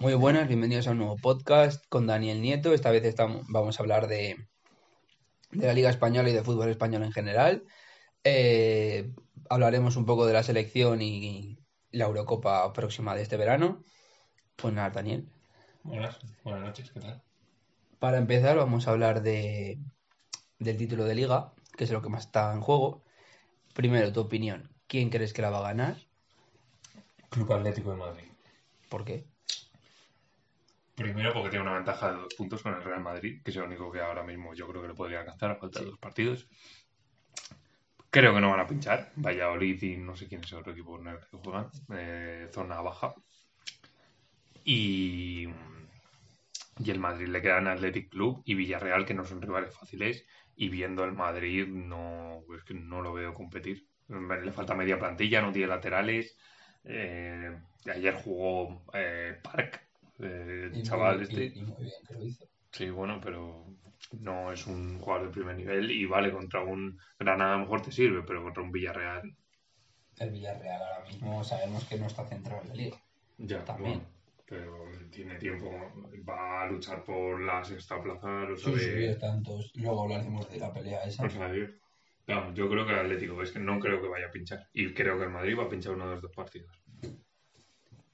Muy buenas, bienvenidos a un nuevo podcast con Daniel Nieto. Esta vez estamos, vamos a hablar de, de la Liga Española y de fútbol español en general. Eh, hablaremos un poco de la selección y la Eurocopa próxima de este verano. Pues nada, Daniel. Buenas, buenas noches, ¿qué tal? Para empezar, vamos a hablar de, del título de Liga, que es lo que más está en juego. Primero, tu opinión. ¿Quién crees que la va a ganar? Club Atlético de Madrid. ¿Por qué? Primero porque tiene una ventaja de dos puntos con el Real Madrid, que es lo único que ahora mismo yo creo que le podría alcanzar a falta de dos partidos. Creo que no van a pinchar. Valladolid y no sé quién es el otro equipo que juegan. eh, zona baja. Y, y el Madrid le quedan Athletic Club y Villarreal, que no son rivales fáciles. Y viendo el Madrid, no, es que no lo veo competir. Le falta media plantilla, no tiene laterales. Eh, ayer jugó eh, Park, eh, el chaval este. Y, y muy bien que lo hizo. Sí, bueno, pero no es un jugador de primer nivel y vale, contra un Granada a lo mejor te sirve, pero contra un Villarreal El Villarreal ahora mismo sabemos que no está centrado en la Liga. ya También. bueno, pero tiene tiempo, va a luchar por la sexta plaza, lo Sí, sabe. sí, tantos. Luego hablaremos de la pelea esa. o sea, yo- Vamos, yo creo que el Atlético, es que no creo que vaya a pinchar. Y creo que el Madrid va a pinchar uno de los dos partidos.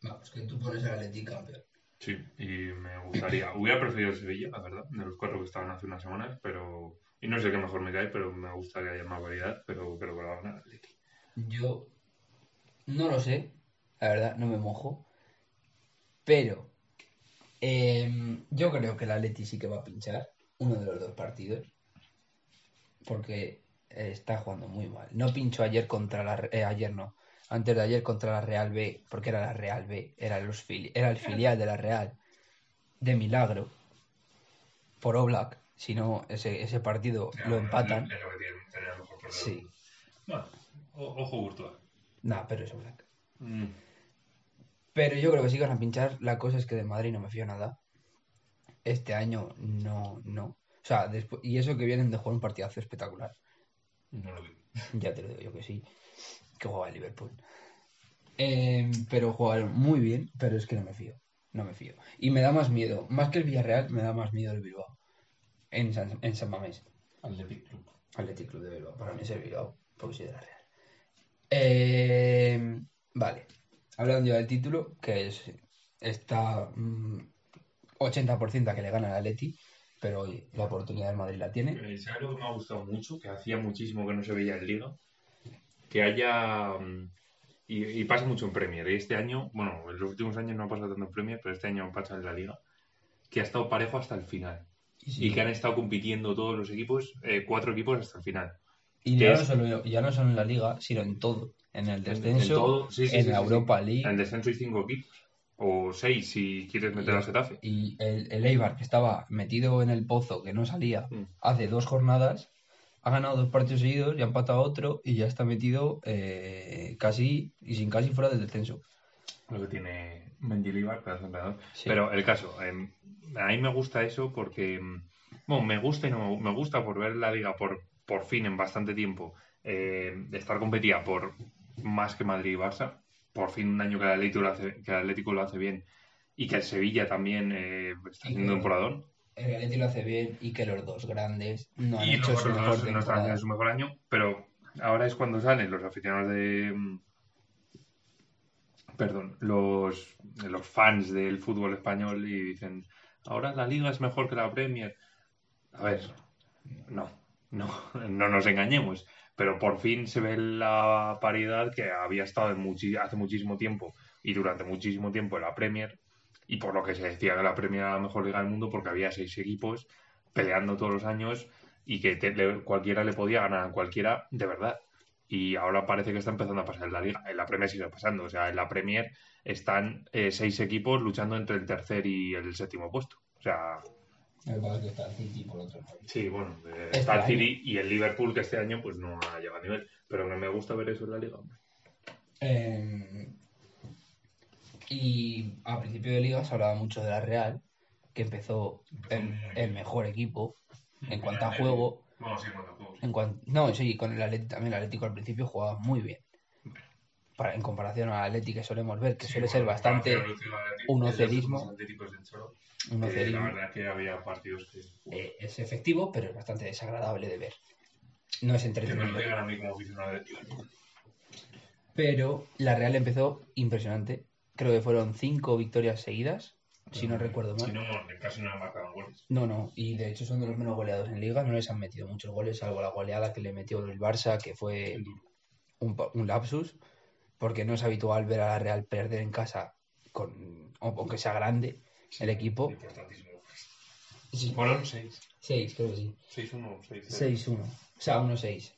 Vamos, que tú pones al Atlético campeón. Sí, y me gustaría. Hubiera preferido el Sevilla, la verdad, de los cuatro que estaban hace unas semanas, pero. Y no sé qué mejor me cae, pero me gusta que haya más variedad, pero creo que lo va a ganar el Atlético. Yo no lo sé, la verdad, no me mojo. Pero em, yo creo que el Atleti sí que va a pinchar uno de los dos partidos. Porque eh, está jugando muy mal. No pinchó ayer contra la... eh, ayer no. Antes de ayer contra la Real B, porque era la Real B, era, los fili- era el filial de la Real, de milagro, por Oblak. Si no, ese, ese partido lo empatan. Es lo que tiene, tener el mejor. Sí. Bueno, ojo virtual. Nah, pero es Oblak. Mm. Pero yo creo que sí que van a pinchar. La cosa es que de Madrid no me fío nada. Este año no, no. O sea, después, y eso que vienen de jugar un partidazo espectacular. No lo vi. Ya te lo digo yo que sí. Que juega el Liverpool. Eh, pero jugaron muy bien, pero es que no me fío. No me fío. Y me da más miedo. Más que el Villarreal, me da más miedo el Bilbao. En San, en San Mamés. Athletic Club. Athletic Club de Bilbao. Para mí es el Bilbao, porque soy de la Real. Eh, vale. Hablando ya del título, que es está mm, 80% a que le gana el Atleti, pero hoy la oportunidad del Madrid la tiene. ¿Sabes lo que me ha gustado mucho? Que hacía muchísimo que no se veía en Liga. Que haya. mm, Y, y pasa mucho en Premier. Y este año, bueno, en los últimos años no ha pasado tanto en Premier, pero este año pasa en la Liga. Que ha estado parejo hasta el final. Y, sí, Y que han estado compitiendo todos los equipos, eh, cuatro equipos hasta el final. y ya, es- no solo, ya no solo en la Liga, sino en todo. En el descenso, En todo, sí, sí, en la. Europa League. En descenso hay cinco equipos. O seis si quieres meter Y- al Getafe. Y el, el Eibar, que estaba metido en el pozo, que no salía, Mm. hace dos jornadas, ha ganado dos partidos seguidos y ha empatado otro y ya está metido eh, casi y sin casi fuera del descenso. Lo que tiene Mendilibar, pedazo entrenador. Sí. Pero el caso, em, a mí me gusta eso porque, em, bueno, me gusta y no me gusta por ver la liga por, por fin en bastante tiempo, eh, estar competida por más que Madrid y Barça. Por fin un año que el Atlético lo hace, que el Atlético lo hace bien y que el Sevilla también eh, está haciendo un temporadón. El Atleti lo hace bien y que los dos grandes no han y hecho su mejor dos no están haciendo su mejor año, pero ahora es cuando salen los aficionados de... mm, Perdón, los, los fans del fútbol español y dicen, ahora la liga es mejor que la Premier. A ver, no, no, no nos engañemos, pero por fin se ve la paridad que había estado en muchi- hace muchísimo tiempo y durante muchísimo tiempo en la Premier y por lo que se decía que la Premier era la mejor liga del mundo porque había seis equipos peleando todos los años y que te- le- cualquiera le podía ganar a cualquiera de verdad. Y ahora parece que está empezando a pasar en la liga. En la Premier sigue pasando. O sea, en la Premier están eh, seis equipos luchando entre el tercer y el séptimo puesto. O sea, parece que está el City por otro lado. sí, bueno, eh, Este está el. City y el Liverpool que este año pues no ha llegado a nivel. Pero que me gusta ver eso en la liga. hombre. Eh, y a principio de liga se hablaba mucho de la Real, que empezó el, el mejor equipo en cuanto a juego. Bueno, sí, en cuanto a juegos. En cuan- no, sí, con el Atlético también el Atlético al principio jugaba muy bien. para, en comparación al Atleti que solemos ver, que Sí, suele bueno, ser bastante Atlético, del Cholo, un eh, ocerismo. La verdad que había partidos que, Eh, es efectivo, pero es bastante desagradable de ver. No es que me lo entretenido. digan a mí como aficionado de Liverpool. Pero la Real empezó impresionante. Creo que fueron cinco victorias seguidas, si no recuerdo Si mal. no, casi no han marcado goles. No, no, y de hecho son de los menos goleados en liga, no les han metido muchos goles, salvo la goleada que le metió el Barça, que fue un, lapsus, porque no es habitual ver a la Real perder en casa, con, aunque sea grande el equipo. Importantísimo. Sí, Fueron 6. 6, creo que sí. 6-1, 6 6-1, o sea, 1-6.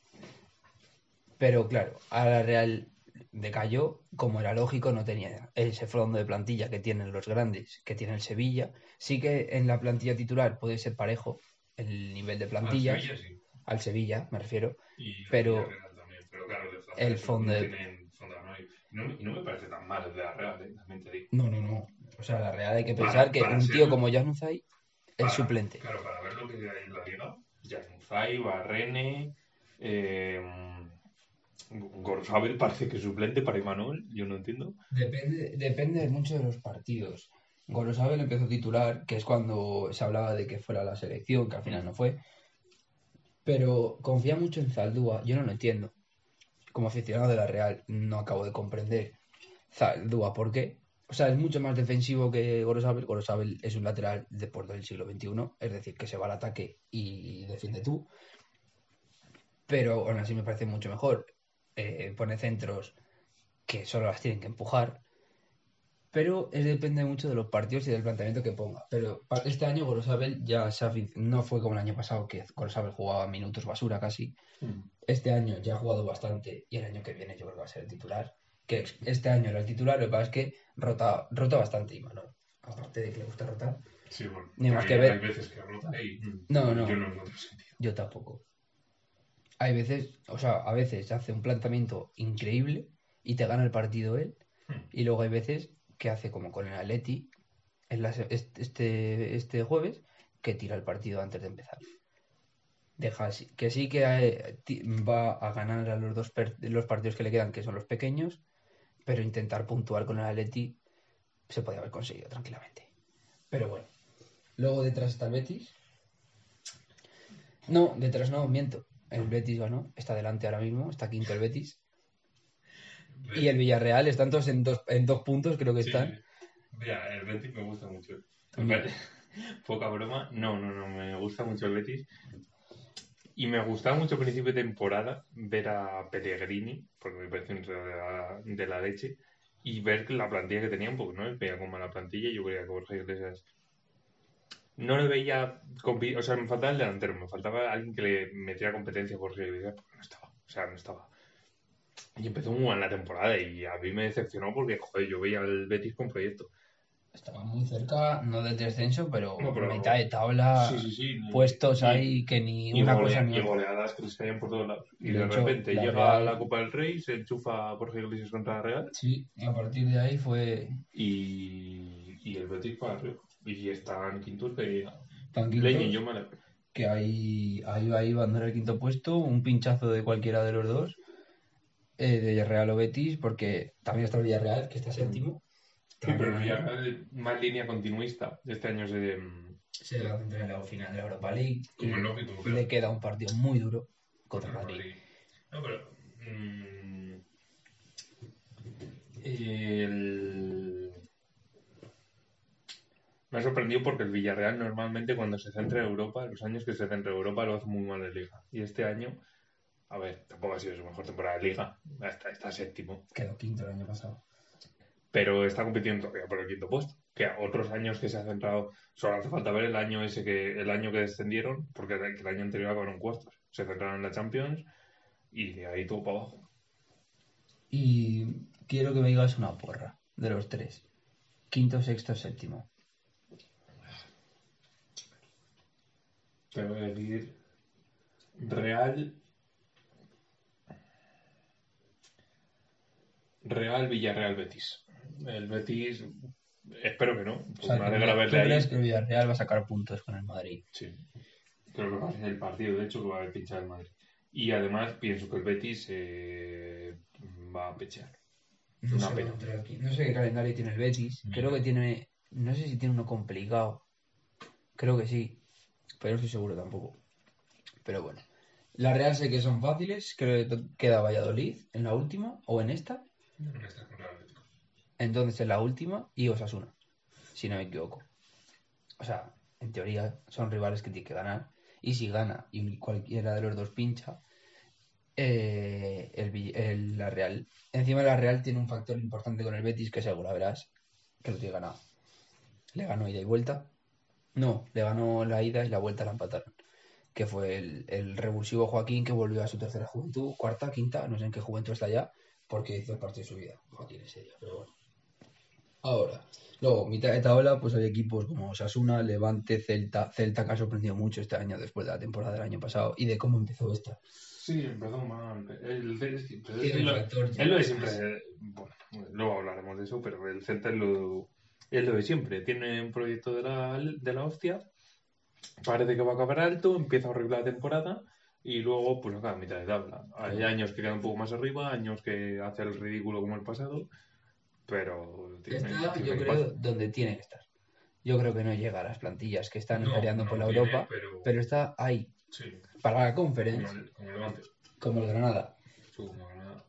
Pero claro, a la Real decayó, como era lógico, no tenía ese fondo de plantilla que tienen los grandes, que tiene el Sevilla. Sí que en la plantilla titular puede ser parejo el nivel de plantillas, Sevilla, sí. al Sevilla me refiero, Y Pero- también. Pero claro, de el fondo de- tienen fondo, ¿no? Y no, no me parece tan mal el de la Real, ¿eh? también te digo. No, no, no. O sea, la Real hay que Para- pensar que para un ser- tío como Januzaj es Para- suplente. Claro, para ver lo que hay en la liga, Januzaj, Barrene, eh, Gorzabel parece que es suplente para Imanol, yo no entiendo. Depende, depende mucho de los partidos. Gorosabel empezó titular, que es cuando se hablaba de que fuera la selección, que al final no fue. Pero confía mucho en Zaldúa, yo no lo entiendo. Como aficionado de la Real, no acabo de comprender Zaldúa por qué. O sea, es mucho más defensivo que Gorosabel. Gorosabel es un lateral de por del siglo XXI, es decir, que se va al ataque y defiende tú. Pero aún así me parece mucho mejor. Eh, pone centros que solo las tienen que empujar. Pero es, depende mucho de los partidos y del planteamiento que ponga. Pero este año Gorosabel ya no fue como el año pasado, que Gorosabel jugaba minutos basura casi. Este año ya ha jugado bastante y el año que viene yo creo que va a ser el titular. Que este año era el titular, lo que pasa es que rota, rota bastante, Imanol. Aparte de que le gusta rotar, Sí, bueno. Ni más hay, que ver. Hay veces que rota y mm, No, no. yo no encuentro sentido. yo tampoco. Hay veces, o sea, a veces hace un planteamiento increíble y te gana el partido él. Hmm. Y luego hay veces que hace como con el Atleti en la este, este jueves que tira el partido antes de empezar. Deja así- que sí que eh, va a ganar a los dos per- los partidos que le quedan, que son los pequeños, pero intentar puntuar con el Atleti se podía haber conseguido tranquilamente. Pero bueno. Luego detrás está el Betis. No, detrás no, miento. El Betis ganó, está delante ahora mismo, está quinto el Betis. Y el Villarreal están todos en dos, en dos puntos, creo que Sí, están. Mira, el Betis me gusta mucho. Poca broma. No, no, no, me gusta mucho el Betis. Y me gustaba mucho a principio de temporada ver a Pellegrini, porque me parece un de la, de la leche, y ver la plantilla que tenían, porque no veía como la plantilla. Yo creía que Borja Iglesias no le veía. O sea, me faltaba el delantero, me faltaba alguien que le metiera competencia Borja Iglesias, porque no estaba. O sea, no estaba. Y empezó muy mal la temporada y a mí me decepcionó porque, joder, yo veía al Betis con proyecto. Estaba muy cerca, no del descenso, pero, No, pero- mitad de tabla, Sí, sí, sí. Y- puestos ahí que ni una golea- cosa ni y otra. goleadas que les caían por todos lados. Y De de, hecho, repente la llega Real- la Copa del Rey, se enchufa Jorge Iglesias contra la Real Sí, y a partir de ahí fue y, y el Betis para arriba. Y están quintos de quintos Leño y yo que ahí, ahí, ahí va a andar el quinto puesto, un pinchazo de cualquiera de los dos, eh, de Real o Betis, porque también está el Villarreal, que está séptimo. Sí, pero el Villarreal, más línea continuista. Este año es de. mm, Se va a centrar en la final de la Europa League. Como lógico, le queda un partido muy duro contra Madrid. Madrid. No, pero. mm, el- Me ha sorprendido porque el Villarreal normalmente cuando se centra en Europa, los años que se centra en Europa lo hace muy mal en Liga. Y este año, a ver, tampoco ha sido su mejor temporada de Liga, está, está séptimo, Quedó quinto el año pasado. pero está compitiendo todavía por el quinto puesto. Que a otros años que se ha centrado, solo hace falta ver el año ese que el año que descendieron, porque el el año anterior acabaron cuartos. Se centraron en la Champions y de ahí todo para abajo. Y quiero que me digas una porra de los tres. Quinto, sexto, séptimo. Te voy a decir Real. Real Villarreal Betis. El Betis, espero que no. Pues O sea, me alegra ¿tú verle ahí. crees que el Villarreal va a sacar puntos con el Madrid? Sí. Creo que va a ser el partido, de hecho, que va a haber pinchado el Madrid. Y además pienso que el Betis eh, va a pechar. No Una sé, pena. no sé qué calendario tiene el Betis. Ni Creo que tiene. No sé si tiene uno complicado. Creo que sí. Pero no estoy seguro tampoco. Pero bueno. La Real sé que son fáciles. Creo que queda Valladolid en la última o en esta. El Atlético. Entonces en la última y Osasuna. Si no me equivoco. O sea, en teoría son rivales que tiene que ganar. Y si gana y cualquiera de los dos pincha, eh, el- la Real. Encima la Real tiene un factor importante con el Betis que seguro verás que lo tiene ganado. Le ganó ida y vuelta. No, le ganó la ida y la vuelta la empataron. Que fue el, el revulsivo Joaquín que volvió a su tercera juventud, cuarta, quinta, no sé en qué juventud está ya, porque hizo parte de su vida. Joaquín es serio, pero bueno. Ahora, luego, mitad de tabla, pues hay equipos como Sasuna, Levante, Celta. Celta que ha sorprendido mucho este año después de la temporada del año pasado y de cómo empezó esta. Sí, empezó mal. El, el- lo- factor ya. es lo de siempre. Bueno, luego hablaremos de eso, pero el Celta es lo, es lo de siempre. Tiene un proyecto de la, de la hostia, parece que va a acabar alto, empieza a horrible la temporada y luego pues acaba a mitad de tabla. Hay años que queda un poco más arriba, años que hace el ridículo como el pasado, pero tiene, Está, tiene yo creo, donde tiene que estar. Yo creo que no llega a las plantillas que están No, peleando no por la tiene, Europa, pero- pero está ahí. Sí, Para la como el, como el Levante. como el Granada. Como Granada.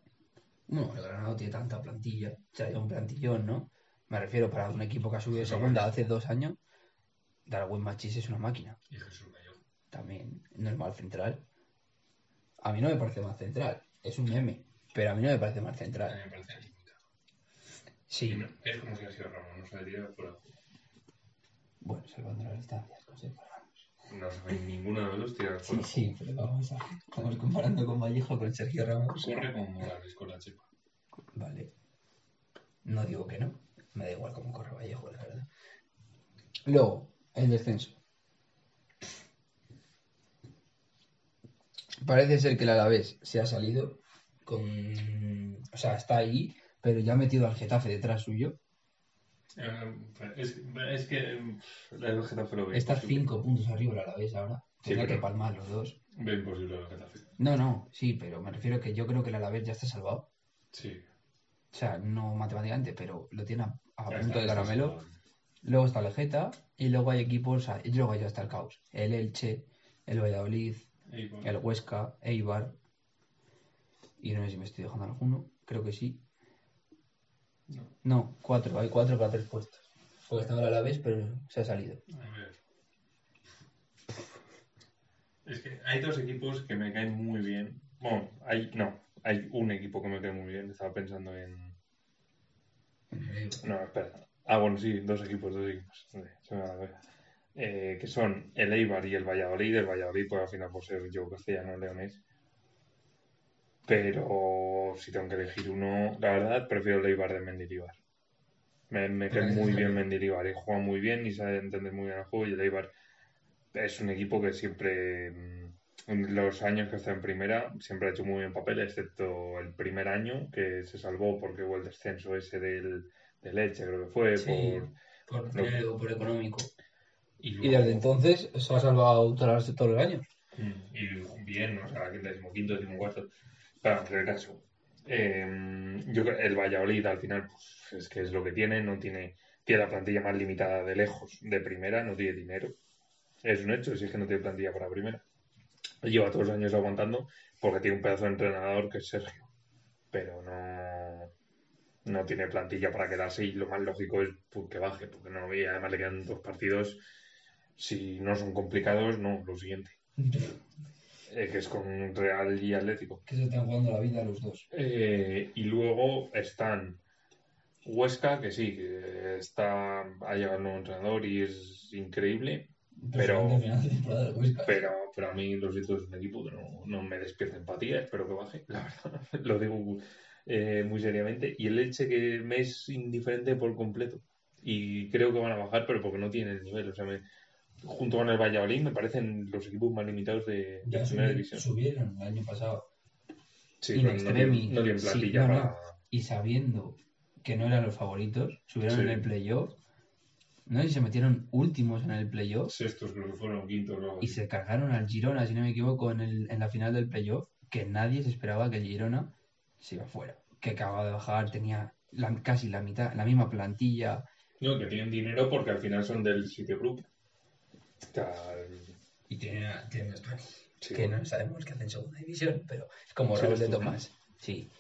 Bueno, el Granada no tiene tanta plantilla. O sea, hay un plantillón, ¿no? Me refiero para un equipo que ha subido de Sí, segunda hace dos años. Darwin Machis es una máquina. Y Jesús Gallo. También no es mal central. A mí no me parece mal central. Es un meme. Pero a mí no me parece mal A mí central. me parece. Sí. No- Es como si Sergio Ramos no saldría fuera. Bueno, salvando las distancias, Sergio Ramos. No se ve ninguno de los dos tirar Sí, fuera. sí, pero vamos a. Estamos comparando con Vallejo con Sergio Ramos. Corre con Morales, con la chepa. Vale. No digo que no. Me da igual cómo corre Vallejo, la verdad. Luego, el descenso. Parece ser que el Alavés se ha salido con... O sea, está ahí, pero ya ha metido al Getafe detrás suyo. Eh, Es, es que eh, el Getafe lo ve Está imposible. cinco puntos arriba el Alavés ahora. Sí, que palmar los dos. Ve imposible el Getafe. No, no, sí, pero me refiero que yo creo que el Alavés ya está salvado. Sí. O sea, no matemáticamente, pero lo tiene a, a punto está, de está caramelo. Luego está el Geta y luego hay equipos, y luego ya está el caos. El Elche, el Valladolid, el Huesca, Eibar. Y no sé si me estoy dejando alguno, creo que sí. No. No, cuatro, hay cuatro para tres puestos. Porque estaba el Alavés, pero se ha salido. A ver. Es que hay dos equipos que me caen muy bien. Bueno, hay, no, hay un equipo que me cae muy bien. Estaba pensando en. No, espera. Ah, bueno, sí, dos equipos, dos equipos. Se me va. Eh, que son el Eibar y el Valladolid. El Valladolid, pues al final, por ser yo castellano leonés. Pero si tengo que elegir uno, la verdad, prefiero el Eibar de Mendilibar. Me, me cae muy bien Mendilibar y juega muy bien y sabe entender muy bien el juego. Y el Eibar es un equipo que siempre, mm, los años que está en primera, siempre ha hecho muy bien papel, excepto el primer año que se salvó porque hubo el descenso ese del, del Elche, creo que fue, Sí. por Por No. por económico. Y, desde entonces se ha salvado todos los, todos los años. Mm, y bien, ¿no? o sea, decimoquinto, decimocuarto. Pero en el caso, eh, yo creo el Valladolid al final, pues es que es lo que tiene, no tiene, tiene la plantilla más limitada de lejos, de primera, no tiene dinero. Es un hecho, si es que no tiene plantilla para primera. Lleva todos los años aguantando porque tiene un pedazo de entrenador que es Sergio. Pero no, no tiene plantilla para quedarse y lo más lógico es pues, que baje, porque no, y además le quedan dos partidos, si no son complicados, no, lo siguiente. Eh, que es con Real y Atlético. Que se están jugando la vida los dos. Eh, y luego están Huesca, que sí, que está, ha llegado un nuevo entrenador y es increíble, Pero- del Huesca. pero, pero a mí los siento es un equipo que no, no me despierta empatía, espero que baje, la verdad, lo digo eh, muy seriamente. Y el Elche que me es indiferente por completo. Y creo que van a bajar, pero porque no tienen el nivel. O sea, me- junto con el Valladolid me parecen los equipos más limitados de, de Ya primera subieron, división. subieron el año pasado. Sí, in pero no extremis. tienen, no tienen Sí, plantilla no, no. para... Y sabiendo que no eran los favoritos, subieron Sí. en el playoff. No sé si se metieron últimos en el playoff Sextos creo que fueron, quintos luego. y se cargaron al Girona, si no me equivoco, en, el, en la final del playoff, que nadie se esperaba que el Girona se iba fuera. Que acababa de bajar, tenía la- casi la mitad, la misma plantilla. No, que tienen dinero porque al final son del City Group. O sea, Y tiene a, tiene a Spani, sí, que no sabemos que hace en segunda división, pero es como Sí, Raúl de. Tomás. Sí.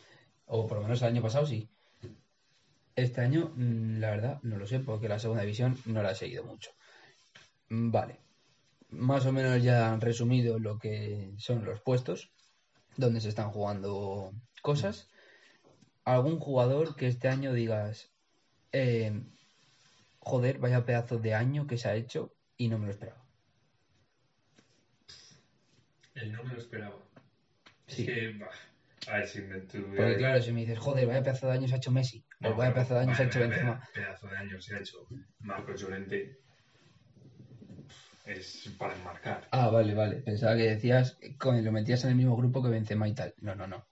O por lo menos el año pasado sí. Este año, mm, la verdad, no lo sé, porque la segunda división no la he seguido mucho. Mm, Vale. Más o menos ya han resumido lo que son los puestos, donde se están jugando cosas. ¿Algún jugador que este año digas, eh, joder, vaya pedazo de año que se ha hecho y no me lo esperaba? El no me lo esperaba. Sí. Es que, bah, me. Porque claro, si me dices, joder, vaya pedazo de año se ha hecho Messi, No, o vaya pedazo de año se ha hecho Benzema. Pedazo de año se ha hecho Marcos Llorente. Es para enmarcar. Ah, vale, vale. Pensaba que decías, que lo metías en el mismo grupo que Benzema y tal. No, no, no.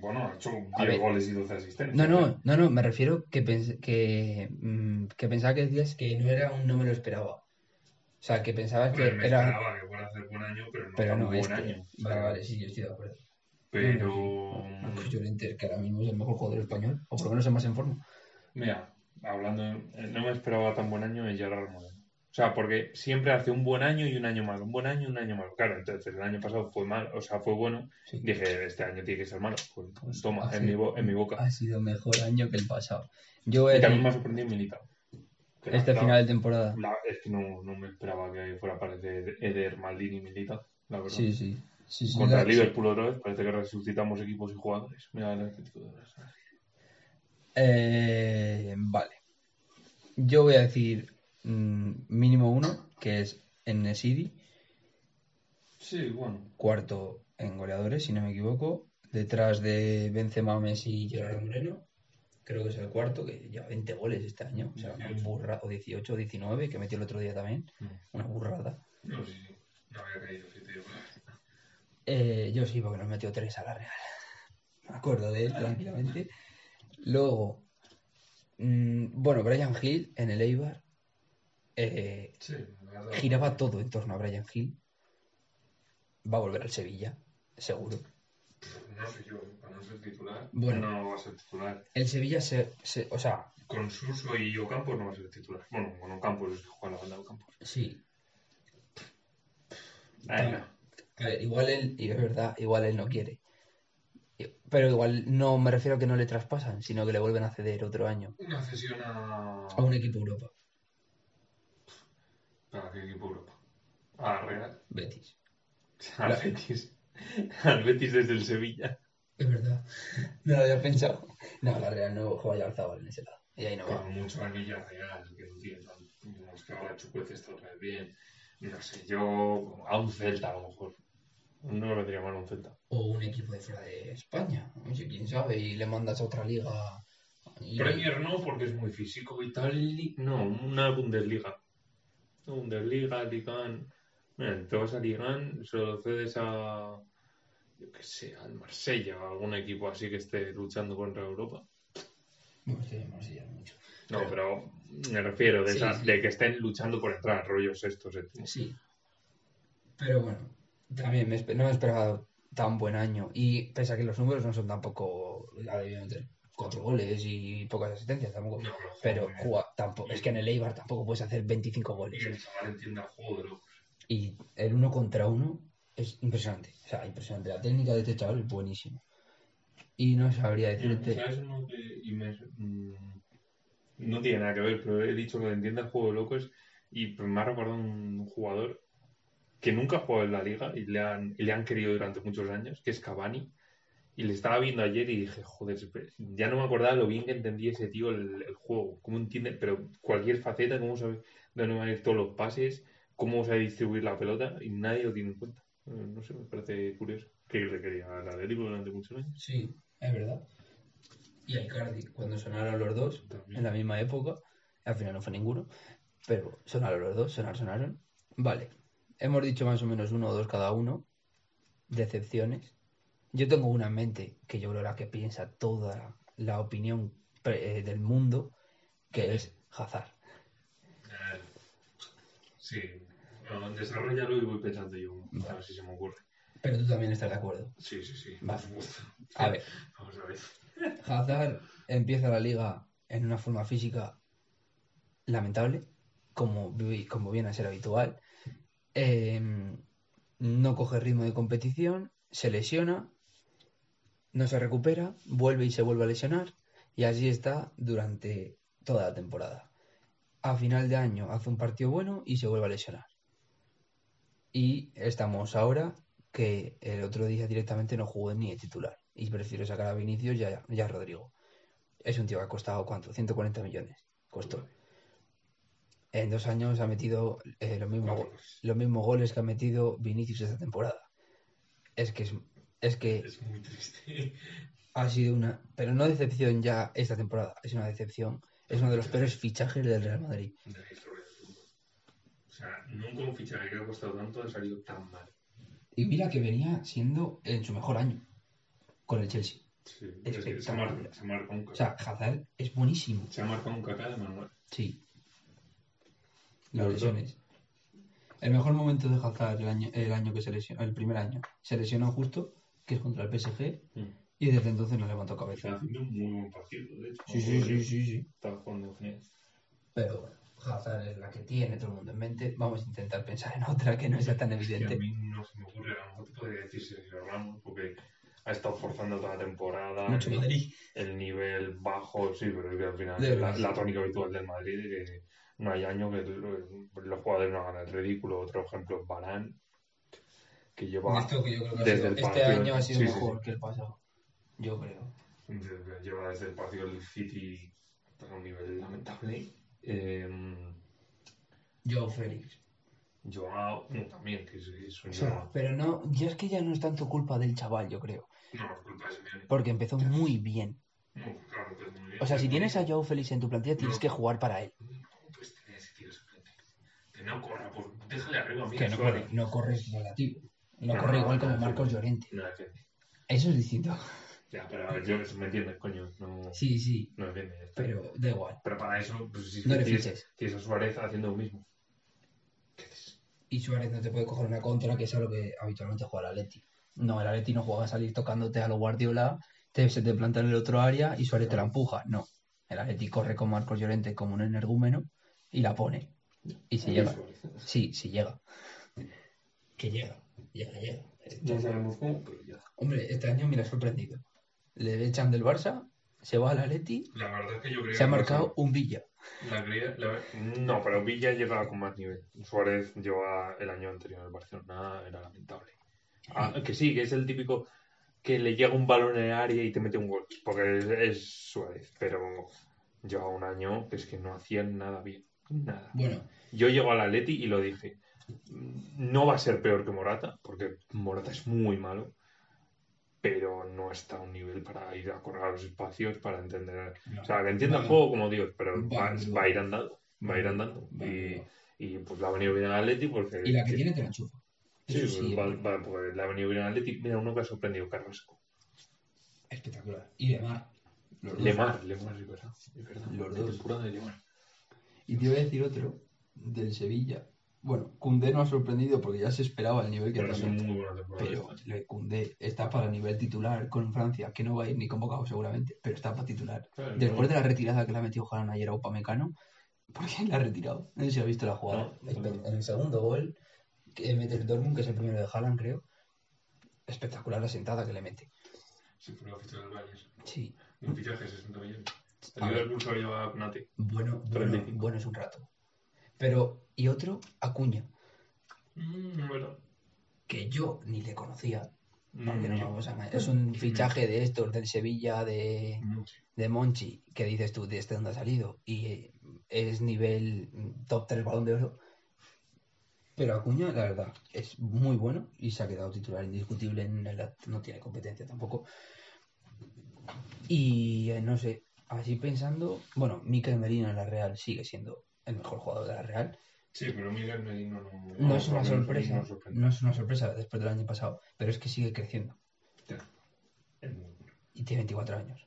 Bueno, ha hecho A 10 ver. goles y 12 asistencias. No, no, no, no, me refiero que, pens- que, mm, que pensaba que decías que no era un no me lo esperaba. O sea, que pensabas que me era... esperaba que fuera a hacer buen año, pero no Pero no, buen este. año. Vale, vale, sí, yo estoy de acuerdo. Pero... Marcos Llorente, que ahora mismo es el mejor jugador español, o por lo menos el más en forma. Mira, hablando, eh, no me esperaba tan buen año en Gerard Moreno. O sea, porque siempre hace un buen año y un año malo, un buen año y un año malo. Claro, entonces el año pasado fue mal, o sea, fue bueno. Sí. Dije, este año tiene que ser malo. Pues, Pues toma, en mi, sido- bo- en mi boca. Ha sido mejor año que el pasado. Yo Y también me ha sorprendido Militao. La este final de temporada. la- es que no, no me esperaba que fuera a aparecer Eder, Maldini y Militao, la verdad. Sí, sí. Sí, sí Contra el Liverpool otra vez, parece que resucitamos equipos y jugadores. Mira el Atlético de. Eh, vale. Yo voy a decir mm, mínimo uno, que es en City, Sí, bueno. cuarto en goleadores, si no me equivoco, detrás de Benzema, Messi y Gerard Moreno. Creo que es el cuarto, que lleva 20 goles este año. O sea, una 18. burra, o 18 o 19, que metió el otro día también. Mm. Una burrada. No, sí, sí. No había caído. Eh, yo sí, porque nos metió 3 a la Real. Me acuerdo de él tranquilamente. Luego, mm, bueno, Brian Hill en el Eibar. eh, Sí, giraba todo en torno a Brian Hill. Va a volver al Sevilla, seguro. No sé yo, para no ser titular. Bueno. No va a ser titular. El Sevilla se, se- o sea, Con Suso y Ocampos no va a ser titular. Bueno, con Ocampos es que juega la banda de Ocampos. sí. Ay, no. A ver, igual él, y es verdad, igual él no quiere. Pero igual no me refiero a que no le traspasan, sino que le vuelven a ceder otro año Una cesión a... a un equipo Europa, ¿Para qué equipo Europa? A Real. Betis. Al Betis. Al Betis desde el Sevilla. Es verdad, no lo había pensado. No, la Real no juega ya Alzábal en ese lado. Y ahí no va. Con mucho al Villarreal, que no tiene tan... Es que ahora Chukwueze está otra vez bien. No sé, yo... A un Celta, a lo mejor. No me vendría mal un Celta. O un equipo de fuera de España, no sé quién sabe, y le mandas a otra liga. Y- Premier no, porque es muy físico y tal. No, una Bundesliga. Una Bundesliga, Ligan. Mira, te vas a Ligan, se lo cedes a. Yo qué sé, al Marsella o algún equipo así que esté luchando contra Europa. No, es que Marsella mucho. No, pero me refiero de, Sí, esa- sí. de que estén luchando por entrar, rollos estos. séptimo. Sí. Pero bueno, también me no me esperaba tan buen año. Y pese a que los números no son tampoco. Meter cuatro goles y pocas asistencias tampoco. No, Pero juega tampoco, es que en el Eibar tampoco puedes hacer 25 Y goles. el chaval entiende el juego de locos. Y el uno contra uno es impresionante. O sea, impresionante. La técnica de este chaval es buenísima. Y no sabría decirte. ¿Sabes uno que- y me- mm, no tiene nada que ver, pero he dicho de entiende el juego de locos y me ha recordado un jugador que nunca ha jugado en la liga y le han, y le han querido durante muchos años, que es Cavani. Y le estaba viendo ayer y dije, joder, ya no me acordaba lo bien que entendía ese tío el, el juego, cómo entiende, pero cualquier faceta, cómo sabe dónde van a ir todos los pases, cómo sabe distribuir la pelota y nadie lo tiene en cuenta. Eh, No sé, me parece curioso. Que le quería al Atlético durante muchos años. Sí, es verdad. Y a Icardi, cuando sonaron los dos, También. en la misma época, al final no fue ninguno, pero sonaron los dos, sonar, sonaron. Vale, hemos dicho más o menos uno o dos cada uno, decepciones. Yo tengo una en mente, que yo creo la que piensa toda la opinión eh, del mundo, que es Hazard. Eh, Sí. Desarrollalo y voy pensando yo. A ver si se me ocurre. Pero tú también estás de acuerdo. Sí, sí, sí. Vale. A ver, Vamos a ver. Hazard empieza la liga en una forma física lamentable, como, como viene a ser habitual. Eh, no coge ritmo de competición, se lesiona, no se recupera, vuelve y se vuelve a lesionar, y así está durante toda la temporada. A final de año hace un partido bueno y se vuelve a lesionar. Y estamos ahora que el otro día directamente no jugó ni de titular. Y prefiero sacar a Vinicius y a, a Rodrigo. Es un tío que ha costado, ¿cuánto? 140 millones. Costó. En dos años ha metido eh, los, mismos, los mismos goles que ha metido Vinicius esta temporada. Es que es, es que es muy triste. ha sido una... Pero no decepción ya esta temporada. Es una decepción. Es uno de los peores fichajes del Real Madrid. de la historia del fútbol. O sea, nunca un fichaje que ha costado tanto ha salido tan mal. Y mira que venía siendo en su mejor año con el Chelsea. Sí, es que se, marca, se marca un O sea, Hazard es buenísimo. se ha marcado un caca de Manuel. Sí. Las lesiones. El mejor momento de Hazard el año, el año que se lesionó, el primer año, se lesionó justo, que es contra el PSG, y desde entonces no levantó Está cabeza. haciendo un muy buen partido, de hecho. Sí, sí, sí, sí, sí. Está jugando genial. Pero bueno, Hazard es la que tiene todo el mundo en mente. Vamos a intentar pensar en otra que no sea tan Es que a evidente. mí no se me ocurre, a lo mejor te podría decir Sergio Ramos, porque ha estado forzando toda la temporada. Mucho el, Madrid. el nivel bajo, sí, pero es que al final la, la tónica habitual del Madrid es que no hay año que lo- los jugadores no hagan el ridículo. Otro ejemplo es Barán, que lleva, Esto que yo creo que ha Desde el este partido- año ha sido sí, mejor sí. que el pasado. Yo creo. lleva desde el partido del City a un nivel lamentable. Eh, Joe Félix. Joao no, también, que es, es un O sea, nivel- pero no, ya es que ya no es tanto culpa del chaval, yo creo. No, es culpa de. Porque empezó muy bien. No, claro muy bien. O sea, si tienes a Joe Félix en tu plantilla, tienes que jugar para él. No puedes tener ese tío suplente. Que no corra, pues déjale arriba, mira, Que no corre, no corre relativo. No No, corre igual como Marcos. Llorente. Eso es distinto. Ya, pero a ver, yo, me entiendes, coño. No, Sí, sí, no está. pero da igual. Pero para eso, pues si No tienes, a Suárez haciendo lo mismo. ¿Qué haces? Y Suárez no te puede coger una contra, que es a lo que habitualmente juega el Atleti. No, el Atleti no juega a salir tocándote a lo Guardiola, te, se te planta en el otro área y Suárez te la empuja. No. El Atleti corre con Marcos Llorente como un energúmeno y la pone. Y si llega. Sí, sí llega. Que llega. Llega, llega. No sabemos cómo, pero ya. Hombre, este año me ha sorprendido. Le echan del Barça, se va al Atleti, La verdad es que yo creo se ha marcado un Villa. La creía- la- No, pero Villa llegaba con más nivel. Suárez lleva el año anterior en el Barcelona, era lamentable. Ah, que sí, que es el típico que le llega un balón en el área y te mete un gol, porque es, es Suárez, pero lleva un año que es que no hacían nada bien, nada. Bueno, Yo llego al Atleti y lo dije, no va a ser peor que Morata, porque Morata es muy malo, pero no está a un nivel para ir a correr a los espacios, para entender... O sea, que entienda el juego como Dios, pero va- a ir andando, va a ir andando. Y, pues le ha venido bien al Atleti porque... y la que tiene te la enchufa. Sí, pues, sí, va- va- porque le ha venido bien al Atleti. Mira, uno que ha sorprendido, Carrasco. espectacular. Y Lemar. Lemar, Lemar, es verdad. Es verdad. Los La dos. temporada de Lemar. Y te voy a decir otro, del Sevilla. Bueno, Cundé no ha sorprendido porque ya se esperaba el nivel que Pero una temporada. Pero Cundé está para nivel titular con Francia, que no va a ir ni convocado seguramente, pero está para titular. Claro, Después no- de la retirada que le ha metido Haaland ayer a Upamecano, ¿por qué la ha retirado? No sé si ha visto la jugada. No, no. En el segundo gol, que mete el Dortmund, que es el primero de Haaland, creo. Espectacular la sentada que le mete. Sí, fue la ficha del Bayern. Sí, Un fichaje, 60 millones. El bueno, bueno, 35. bueno es un rato. Pero, y otro, Acuña, Mm, bueno. que yo ni le conocía. No, Porque no vamos a. Es un fichaje de estos, del Sevilla, de, Mucho. de Monchi, que dices tú, de este dónde ha salido. Y eh, es nivel mm, top 3 balón de oro. Pero Acuña, la verdad, es muy bueno y se ha quedado titular indiscutible en el no tiene competencia tampoco. Y eh, no sé, así pensando, bueno, Mikel Merino en la Real sigue siendo el mejor jugador de la Real. Sí, pero Miguel Merino no... No es una sorpresa, no es una sorpresa después del año pasado, pero es que sigue creciendo. Bueno. y tiene 24 años.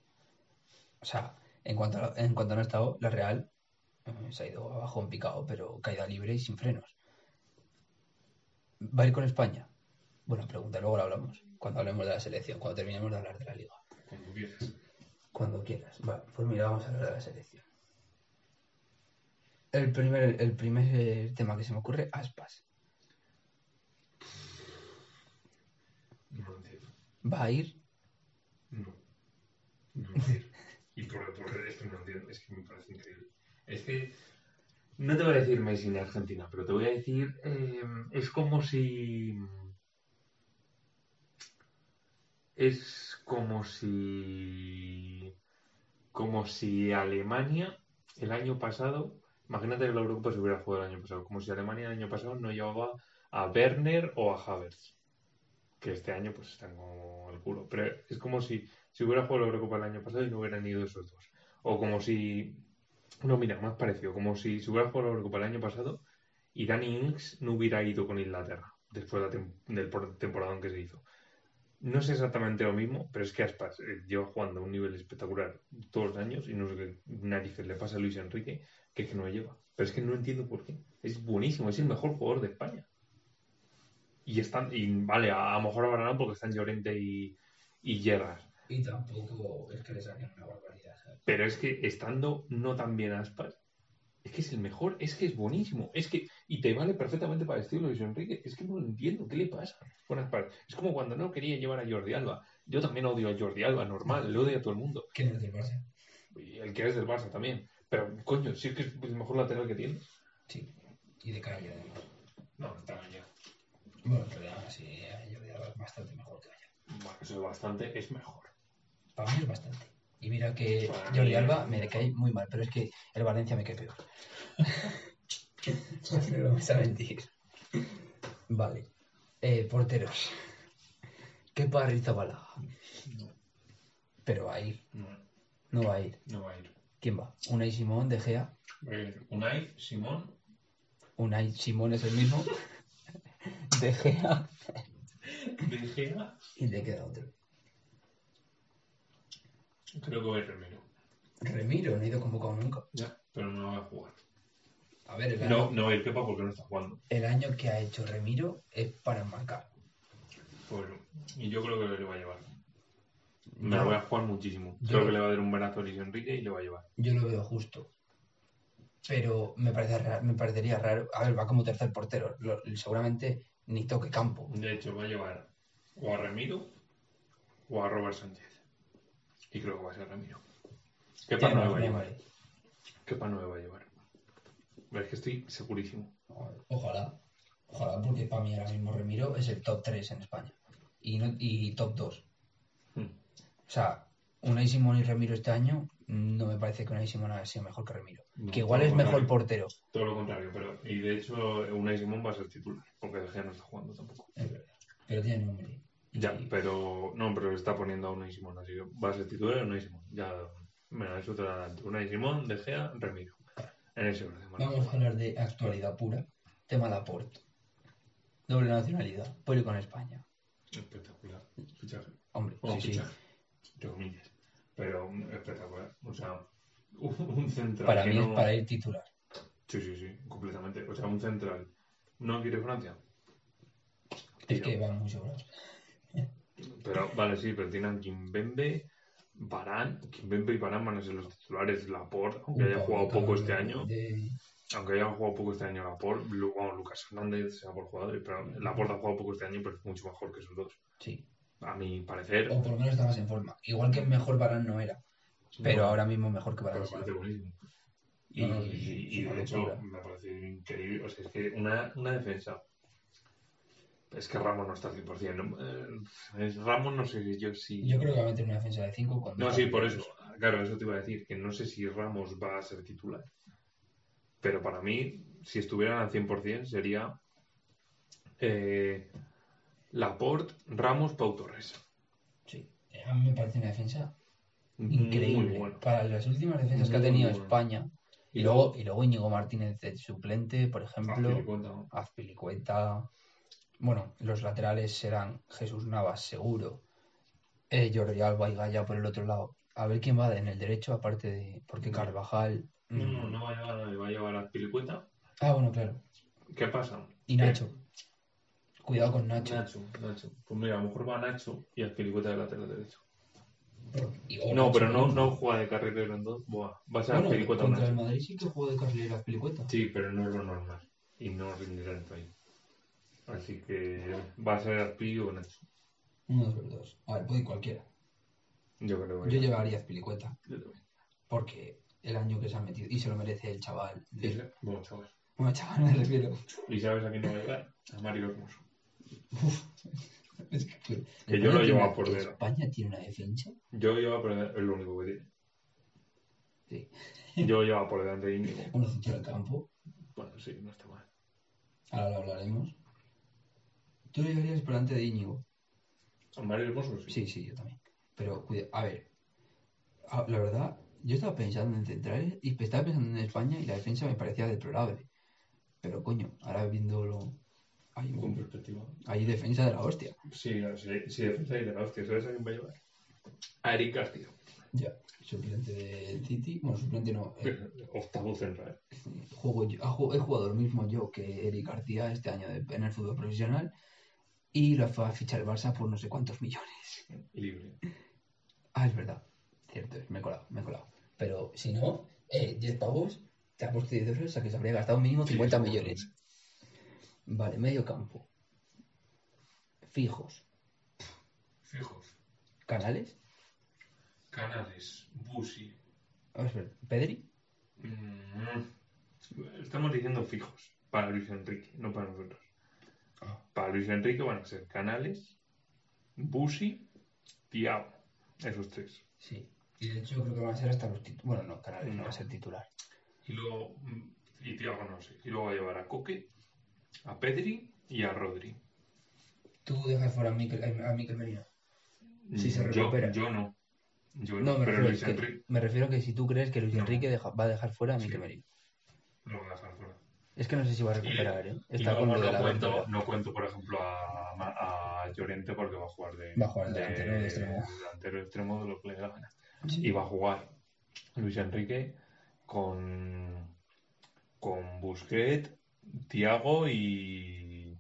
O sea, en cuanto a, en cuanto no ha estado, la Real eh, se ha ido abajo en picado, pero caída libre y sin frenos. ¿Va a ir con España? Buena pregunta, luego lo hablamos. Cuando hablemos de la selección, cuando terminemos de hablar de la liga. Cuando quieras. Cuando quieras. Vale, pues mira, vamos a hablar de la selección. El primer, el primer eh, tema que se me ocurre, aspas. No lo entiendo. ¿Va a ir? No. No lo entiendo. Y por, por esto no lo entiendo. Es que me parece increíble. Es que. No te voy a decir Messi ni Argentina, pero te voy a decir. eh, es como si. Es como si. Como si Alemania el año pasado. Imagínate que la Eurocopa se hubiera jugado el año pasado. Como si Alemania el año pasado no llevaba a Werner o a Havertz. Que este año pues están como el culo. Pero es como si, si hubiera jugado la Eurocopa el año pasado y no hubieran ido esos dos. O como si. No, mira, más parecido. Como si se hubiera jugado la Eurocopa el año pasado y Danny Ings no hubiera ido con Inglaterra después de la del por- temporadón que se hizo. No es exactamente lo mismo, pero es que Aspas eh, lleva jugando a un nivel espectacular todos los años y no sé qué narices le pasa a Luis Enrique que es que no lo lleva. Pero es que no entiendo por qué. Es buenísimo, es el mejor jugador de España. Y están, y vale, a, a lo mejor ahora no porque están Llorente y, y Gerrard. Y tampoco es que le saquen una barbaridad, ¿sabes? Pero es que estando no tan bien Aspas, es que es el mejor, es que es buenísimo, es que, y te vale perfectamente para vestirlo Luis Enrique, es que no lo entiendo, ¿qué le pasa? Es como cuando no quería llevar a Jordi Alba. Yo también odio a Jordi Alba, normal, le odio a todo el mundo. ¿Quién es del Barça? Y el que es del Barça también. Pero, coño, sí que es el mejor lateral que tiene. Sí. Y de calle, además. No, está ya. Bueno, pero aún así, yo voy a dar bastante mejor que Gaya. Bueno, eso es bastante, es mejor. Para mí es bastante. Y mira que Jordi Alba me cae muy mal, pero es que el Valencia me cae peor. no me vas a mentir. Vale. Eh, porteros. ¿Qué parrizo Balaga? No, Pero va a ir. no, No va a ir. no va a ir. ¿Quién va? Unai Simón, De Gea. Ir Unai, Simón, Unai Simón es el mismo. De Gea. De Gea, Y te queda otro. creo que va a ir Remiro. Remiro, no ha ido convocado nunca. Ya, pero no va a jugar. A ver, el No, año, no a ir Kepa porque no está jugando. el año que ha hecho Remiro es para marcar. Pues, y yo creo que le va a llevar. Me Yo- la voy a jugar muchísimo. yo- Creo que le va a dar un brazo a Luis Enrique y le va a llevar. Yo lo veo justo. Pero me, parece me parecería raro. A ver, va como tercer portero. Lo- seguramente ni toque campo. De hecho, va a llevar o a Remiro o a Robert Sánchez. Y creo que va a ser Remiro. Kepa no le va a llevar. Kepa no le va a llevar. Es que estoy segurísimo. Ojalá. Ojalá, porque para mí ahora mismo Remiro es el top 3 en España. Y, no, y top 2. Hmm. O sea, Unai Simón y Remiro este año no me parece que Unai Simón haya sido mejor que Remiro. No, que igual es mejor portero. Todo lo contrario, pero. Y de hecho, Unai Simón va a ser titular. Porque De Gea no está jugando tampoco. Es verdad. Pero tiene nombre. Y- Ya, pero. No, pero está poniendo a Unai Simón. Así que va a ser titular Unai Simón. Ya. Eso te da adelante. Unai Simón, De Gea, Remiro. Vamos a hablar de actualidad pura. Tema Laporte. Doble nacionalidad. Puede con España. Espectacular. Fichaje. Hombre, sí, sí. fichaje. Entre comillas. Pero mm, espectacular. O sea, un, central. Para que mí no... es para ir titular. Sí, sí, sí, completamente. O sea, un central. ¿No quiere Francia? Es que van muy sobrados. Pero, vale, sí, pero tienen Kimbembe, Barán. Kimbembe y Barán van a ser los titulares. Laporte, aunque haya jugado poco este año. Aunque haya jugado poco este año Laporte. Bueno, Lucas Hernández sea por jugador. Pero Laporte ha jugado poco este año, pero es mucho mejor que esos dos. Sí. A mi parecer. O por lo menos está más en forma. Igual que mejor Barán no era. Pero No, ahora mismo mejor que Barán. Pero sí. me parece buenísimo. Y, No, no, es- y- es y una de hecho me parece increíble. O sea, es que una, una defensa. Es que Ramos no está al 100%. ¿no? Eh, es Ramos no sé yo si... Yo creo que va a meter una defensa de 5 con No, sí, por eso. Claro, eso te iba a decir. Que no sé si Ramos va a ser titular. Pero para mí, si estuvieran al 100%, sería eh, Laporte, Ramos, Pau Torres. Sí. A mí me parece una defensa increíble. bueno. Para las últimas defensas que ha tenido bueno. España. Y luego, y luego Íñigo Martínez suplente, por ejemplo. Azpilicueta. Bueno, los laterales serán Jesús Navas, seguro. eh, Jordi Alba y Gaya por el otro lado. A ver quién va en el derecho, aparte de. Porque Carvajal. No, no, no va a llevar a va a llevar a Azpilicueta. Ah, bueno, claro. ¿Qué pasa? Y Nacho. Cuidado con Nacho. Nacho, Nacho. Pues mira, a lo mejor va Nacho y Azpilicueta de lateral derecho. No, pero no, no juega de carrilero en dos. Buah, va a ser Bueno, pelicueta contra más. el Madrid sí que jugó de carrilera pelicueta. Sí, pero no es lo normal. Y no rendirá tanto ahí. Así que va a ser Aspi o Nacho. Uno de los dos. A ver, puede ir cualquiera. Yo creo que Yo llevaría a Pelicueta. Yo también. Porque el año que se ha metido. Y se lo merece el chaval. Sí. Bueno, chaval. Bueno, chaval, me refiero. ¿Y sabes a quién no va a? A Mario Hermoso. Es que, Que yo lo llevaba por dedo. España tiene una defensa. Yo llevaba por delante, es lo único que tiene. Sí. Yo llevaba por delante de Íñigo. Uno centro del campo. Bueno, sí, no está mal. Ahora lo hablaremos. Tú lo llevarías por delante de Íñigo. ¿A Mario Hermoso? Sí. Sí, sí, yo también. Pero, a ver. La verdad, yo estaba pensando en centrales y estaba pensando en España y la defensa me parecía deplorable. Pero, coño, ahora viéndolo. Hay, Con un- perspectiva. hay defensa de la hostia. Sí, sí, sí, defensa de la hostia. ¿Sabes a quién va a llevar? A Eric García. Ya, suplente del City. Bueno, suplente no. eh, Octavo central. juego yo- ha ju- he jugado lo mismo yo que Eric García este año de- en el fútbol profesional y lo fue a fichar el Barça por no sé cuántos millones. Libre. Ah, es verdad. Cierto, me he colado, me he colado. Pero si no, eh, 10 pavos, te ha puesto 10 euros, o sea que se habría gastado mínimo 50 Sí, millones. Vale, medio campo. Fijos. Fijos. Canales. Canales. Busi. Vamos a ver, Pedri. Mm, Estamos diciendo fijos para Luis Enrique, no para nosotros. Para Luis Enrique van a ser Canales, Busi, Thiago. Esos tres. Sí. Y de hecho yo creo que van a ser hasta los titulares. Bueno, no, Canales no va a ser titular. Y luego, mm, y Thiago no sé. Y luego va a llevar a Coque, a Pedri y a Rodri. ¿Tú dejas fuera a Mikel, a Mikel Merino? Si se Mm, yo, recupera. yo no. Yo No, no, me refiero, Luis que, Enrique me refiero a que si tú crees que Luis No. Enrique deja- va a dejar fuera a Sí. Mikel Merino. lo voy a dejar fuera. Es que no sé si va a recuperar, ¿eh? Y Está con luego de no la cuento, no cuento, por ejemplo, a, a Llorente porque va a jugar de, Va a jugar de delantero, de extremo. delantero extremo de lo que le dé la gana. Sí. Y va a jugar Luis Enrique con, con Busquets, Thiago y,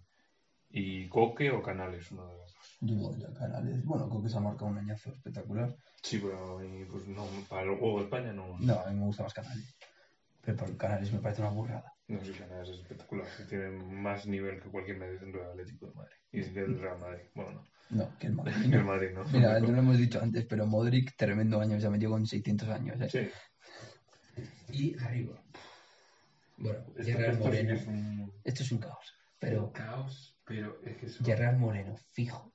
y Coque o Canales, uno de los dos. Yo pondría Canales. Bueno, creo que se ha marcado un añazo espectacular. Sí, pero y, pues no, para el juego de España no. No, a mí me gusta más Canales. Pero por Canales me parece una burrada. No sé, Canales es espectacular. Tiene más nivel que cualquier medio centro del Atlético de Madrid. Y del Real Madrid. Bueno, no. No, que el Madrid. Que el Madrid no. Mira, no lo hemos dicho antes, pero Modric, tremendo año, se ha metido con 600 años. ¿eh? Sí. Y arriba. Bueno, Gerard que Moreno. es un Esto es un caos. Pero caos, pero es que eso... Gerard Moreno, fijo.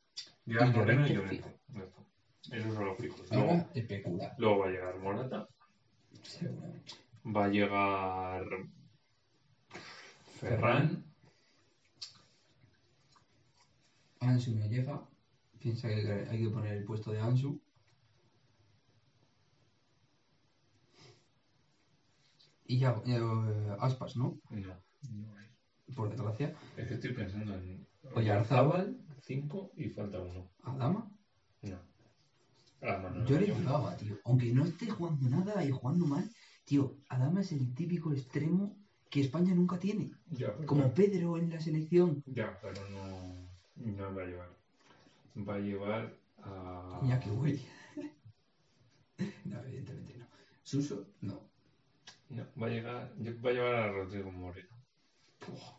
Gerard Moreno y Llorente está. Esos son los fijos. Luego, Ahora especula. luego va a llegar Morata. Seguramente. Va a llegar Ferran. Ansu no llega. Piensa que hay que poner el puesto de Ansu. Y ya, eh, Aspas, ¿no? No, no hay. Por desgracia. Es que estoy pensando en Oyarzábal. 5 y falta uno. Adama. No. Adama no. Yo le llevaba, tío. Aunque no esté jugando nada y jugando mal, tío, Adama es el típico extremo que España nunca tiene. Ya, Como Pedro en la selección. Ya, pero no, no va a llevar. Va a llevar a. Iñaki Willy. no, evidentemente no. Suso, no. No, va a llegar. yo- Va a llevar a Rodrigo Moreno. Puah,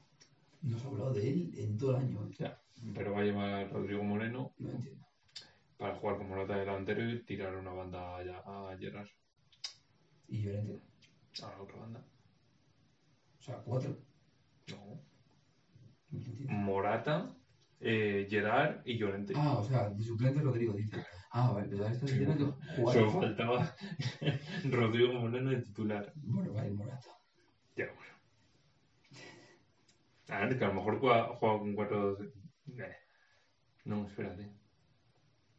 No se ha hablado de él en todo el año. Ya. Pero va a llevar a Rodrigo Moreno No entiendo. para jugar como nota delantero y tirar una banda a, a Gerard. Y Llorente. A la otra banda. O sea, cuatro. No. Morata, eh, Gerard y Llorente. Ah, o sea, de suplente Rodrigo, dice. Ah, vale, pero estás Sí, diciendo que jugar. Solo faltaba Rodrigo Moreno de titular. Bueno, vale, Morata. Ya, bueno. A ver, que a lo mejor juega, juega con cuatro. Eh. No, espérate.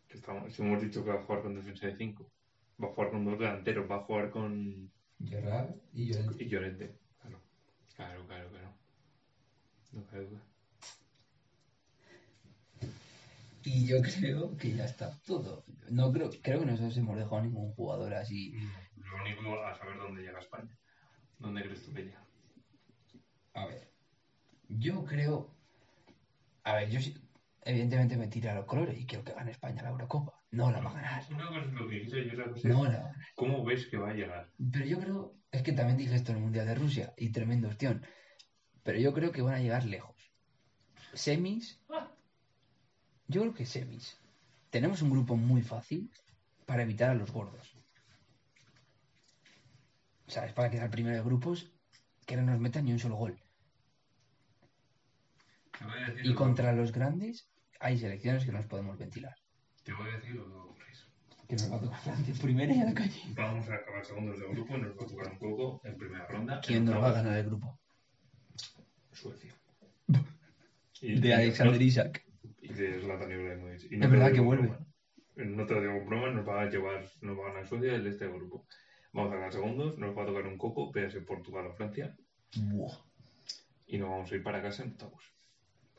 Que estamos, si hemos dicho que va a jugar con defensa de 5, va a jugar con dos delanteros, va a jugar con. Gerard y Llorente. Y Llorente. Claro, claro, claro. No cabe duda. Y yo creo que ya está todo. No creo, creo que no nos hemos dejado ningún jugador así. Lo único a saber dónde llega España. ¿Dónde crees tú que llega? A ver, yo creo. A ver, yo sí. evidentemente me tira los colores y quiero que gane España la Eurocopa. No la va a ganar. Una cosa es lo que dice y otra cosa No ganar. cómo ves que va a llegar. Pero yo creo, es que también dije esto en el Mundial de Rusia y tremendo opción. Pero yo creo que van a llegar lejos. Semis. Yo creo que semis. Tenemos un grupo muy fácil para evitar a los gordos. ¿Sabes? Para quedar primero de grupos que no nos metan ni un solo gol. Y contra los grandes hay selecciones que nos podemos ventilar. Te voy a decir lo que nos va a tocar Francia primera y a la calle. Vamos a acabar segundos de grupo y nos va a tocar un poco en primera ronda. ¿Quién nos va a ganar el grupo? Suecia. Y- De Alexander Isaac. Y de Zlatan Ibrahimovic. Y Es verdad que vuelve. broma. No te lo digo en broma, nos va a llevar, nos va a ganar Suecia el de este grupo. Vamos a ganar segundos, nos va a tocar un coco, véase Portugal o Francia, Buah. y nos vamos a ir para casa en octavos.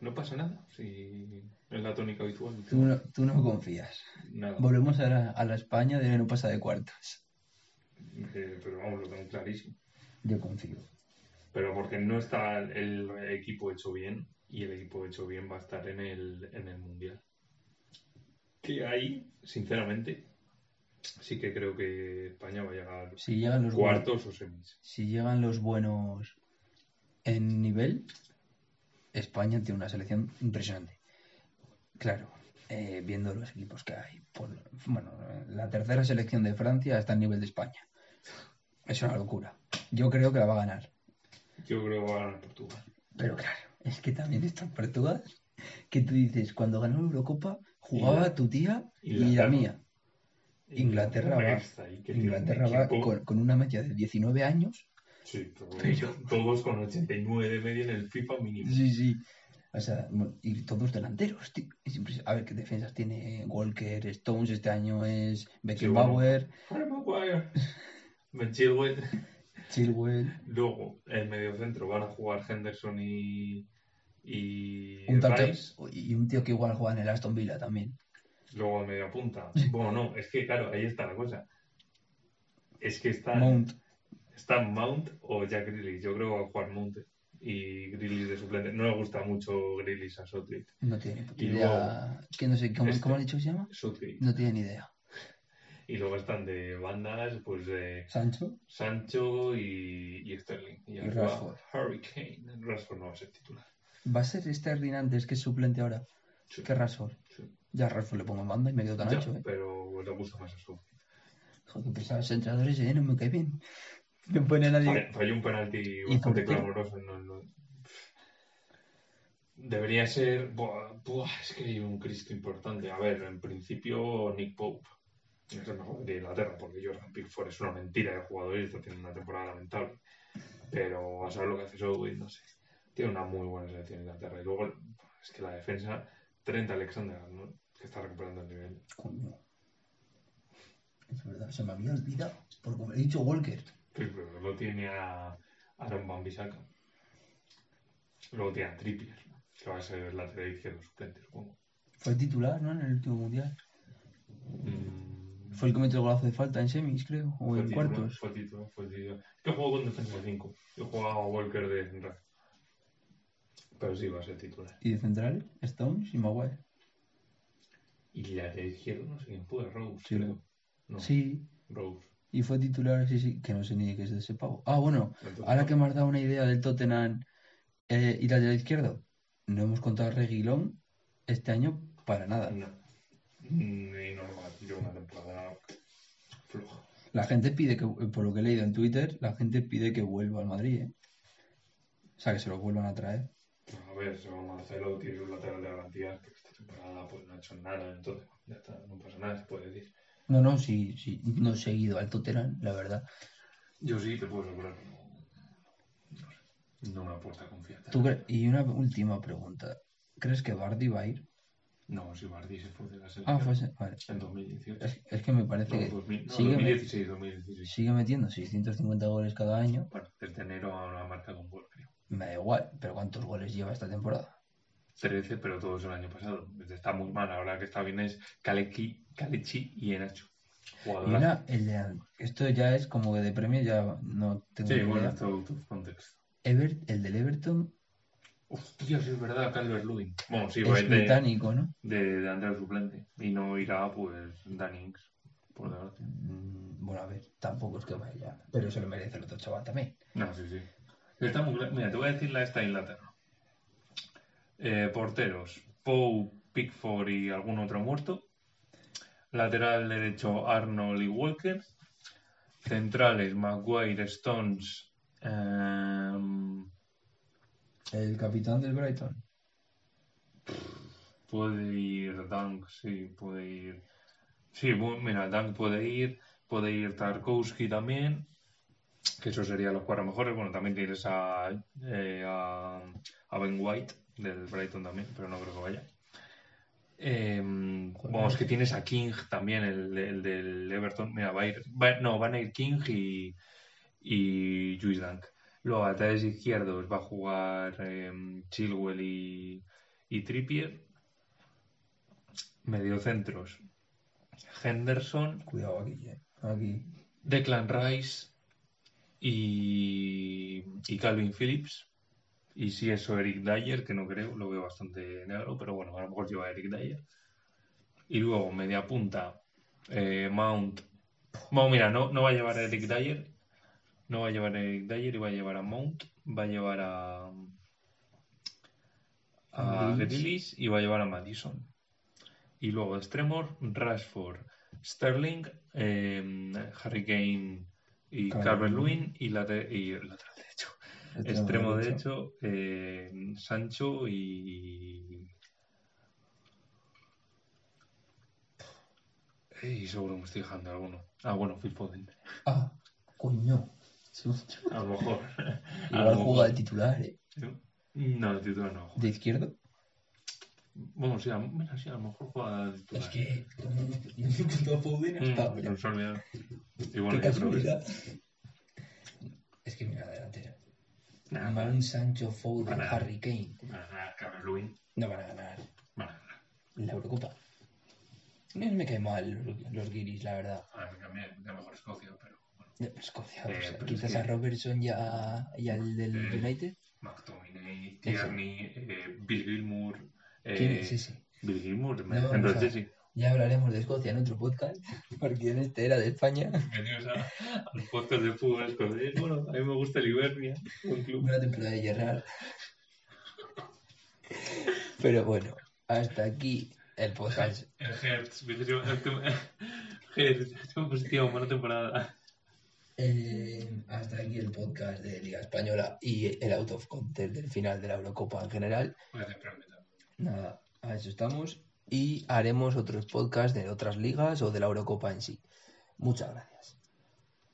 No pasa nada, si es la tónica habitual. Tú no, tú no confías. Nada. Volvemos a la, a la España de no pasa de cuartos. Eh, pero vamos, lo tengo clarísimo. Yo confío. Pero porque no está el equipo hecho bien y el equipo hecho bien va a estar en el, en el Mundial. Que ahí, sinceramente, sí que creo que España va a llegar Si llegan los buenos, cuartos o semis. si llegan los buenos en nivel, España tiene una selección impresionante. Claro, eh, viendo los equipos que hay. por- bueno, la tercera selección de Francia está al nivel de España. Es una locura. Yo creo que la va a ganar. Yo creo que va a ganar Portugal. Pero claro, es que también está Portugal. Que tú dices, cuando ganó la Eurocopa, jugaba tu tía y la mía. Inglaterra va- Inglaterra va con, con una media de 19 años. Sí, pero Pero- todos con 89 de media en el FIFA mínimo. Sí, sí. O sea, bueno, y todos delanteros, tío. A ver qué defensas tiene Walker, Stones este año es Beckenbauer, Maguire, Ben Chilwell. Chilwell, Luego, en medio centro van a jugar Henderson y, y un Rice. y un tío que igual juega en el Aston Villa también. Luego en media punta. Bueno, no, es que claro, ahí está la cosa. Es que está Mount. está Mount o Jack Grealish. Yo creo que va a jugar Mount y Grealish de suplente. No le gusta mucho Grealish a Southgate. No tiene Y idea. Que no sé, ¿cómo, este- cómo ha dicho que se llama? Southgate. No tiene ni idea. Y luego están de bandas, pues de Sancho. Sancho y, y Sterling. Y, Y Rashford. Harry Kane. Rashford no va a ser titular. Va a ser Sterling antes que es suplente ahora. Sí, Que Rashford. sí. Ya a Rashford le pongo en banda y me quedo tan Ya, ancho, eh. Pero le gusta más a Southgate. Joder, pesados entrenadores, eh, no me cae bien. No pone a nadie. Falló- un penalti ¿Y bastante clamoroso. No, no. Debería ser. Buah, buah, es que hay un Cristo importante. A ver, en principio, Nick Pope es el mejor de Inglaterra, porque Jordan Pickford es una mentira de jugador y está teniendo una temporada lamentable. Pero a saber lo que hace Southgate, no sé. Tiene una muy buena selección Inglaterra. Y luego, es que la defensa, Trent Alexander, ¿no? que está recuperando el nivel. Coño. Es verdad, se me había olvidado. Porque como he dicho Walker. Pero luego tiene a Aaron Van Bissaka. Luego tiene a Trippier, que va a ser el lateral izquierdo suplente, supongo. Fue titular, ¿no? En el último mundial. Mm, Fue el que metió el golazo de falta en semis, creo. O fue en titular, cuartos. Fue titular, fue titular. Que jugó con defensa de 5. Yo jugaba a Walker de central. Pero sí va a ser titular. Y de central, Stones y Maguire. Y lateral izquierdo, no sé quién fue, Rose, Sí. creo. No, Sí. Rose. Y fue titular, sí, sí. Que no sé ni de qué es de ese pavo. Ah, bueno. Ahora que me has dado una idea del Tottenham eh, y lateral izquierdo. No hemos contado a Reguilón este año para nada. No. Mm, Y no va a llevar una temporada floja. La gente pide que, por lo que he leído en Twitter, la gente pide que vuelva al Madrid, ¿eh? O sea, que se lo vuelvan a traer. A ver, según Marcelo tiene un lateral de garantía, pero esta temporada pues no ha hecho nada, entonces ya está, no pasa nada, se puede decir. No, no, sí, sí. No he seguido al Tottenham, la verdad. Yo sí te puedo asegurar no, no, me aporta confianza. ¿Tú y una última pregunta. ¿Crees que Bardi va a ir? No, si Bardi se fue de la selección Ah, fue Vale. en 2018. Es, es que me parece No, que 2000, no, sigue, 2016, 2016. sigue metiendo 650 goles cada año. Bueno, desde enero a la marca con gol, creo. Me da igual, pero ¿cuántos goles lleva esta temporada? 13, pero todos el año pasado. Está muy mal. Ahora que está bien es Kalechi, Kalechi y Enacho. Una, el esto ya es como de premio, ya no tengo Sí, bueno, esto out of context. Ever- el del Everton Hostia, sí es verdad, Calvert Lewin. Bueno, sí, Es de, británico, ¿no? de, de Andrea suplente. Y no irá, pues, Danny por desgracia. Mm, Bueno, a ver, tampoco es que vaya, pero se lo merece el otro chaval también. No, sí, sí. Está muy Mira, te voy a decir la esta Inglaterra. Eh, porteros, Poe, Pickford y algún otro muerto. Lateral derecho, Arnold y Walker. Centrales, Maguire, Stones. em, El capitán del Brighton. puede ir Dunk, sí, puede ir. Sí, bu- mira, Dunk puede ir. Puede ir Tarkowski también. Que eso serían los cuatro mejores. Bueno, también tienes a, eh, a, a Ben White del Brighton también, pero no creo que vaya. Eh, vamos, que tienes a King también, el, el del Everton. Mira, va a ir. va- no, van a ir King y, y Juice Dunk. Luego, a laterales izquierdos va a jugar eh, Chilwell y, y Trippier. Mediocentros. Henderson, Cuidado aquí, eh. Aquí. Declan Rice y, y Calvin Phillips. Y si eso Eric Dyer, que no creo, lo veo bastante negro, pero bueno, a lo mejor lleva a Eric Dyer. Y luego media punta, eh, Mount. Bueno, mira, no, no va a llevar a Eric Dyer, no va a llevar a Eric Dyer y va a llevar a Mount, va a llevar a, a Grealish. Y va a llevar a Madison. Y luego extremos, Rashford, Sterling, eh, Harry Kane y Calvert-Lewin. Calvert-Lewin y, late- y lateral derecho. Extremo derecho, eh, Sancho y. Y seguro me estoy dejando alguno. Ah, bueno, Phil Foden. Ah, coño. A lo mejor. A Igual juega de titular, eh. No, el titular no. ¿De izquierdo? Bueno, sí, a, mira, sí, a lo mejor juega de titular. Es que. no puto Foden hasta Mm. Y bueno, Qué yo creo que-. Es que mira, Mount, Sancho, Foden, Harry Kane. van a ganar Calvert-Lewin. No van a ganar Van a ganar. la Eurocopa. No me cae mal los, guiris, la verdad. A ver, también, de mejor Escocia, pero bueno. De Escocia, Eh, o sea, pero quizás es que- a Robertson y, a- y al del Eh, United. McTominay. Tierney, eh, Bill Gilmour. eh, ¿Quién es ese? Bill Gilmour, No, sea, Chelsea. Ya hablaremos de Escocia en otro podcast, porque en este era de España. Bienvenidos a, al podcast de fútbol escocés. Bueno, a mí me gusta el Ibernia, un club. Una temporada de Gerrard. Pero bueno, hasta aquí el podcast. El Hertz, Hertz, positivo, buena temporada. Eh, hasta aquí el podcast de Liga Española y el out of content del final de la Eurocopa en general. Nada, a eso estamos. Y haremos otros podcasts de otras ligas o de la Eurocopa en sí. Muchas gracias.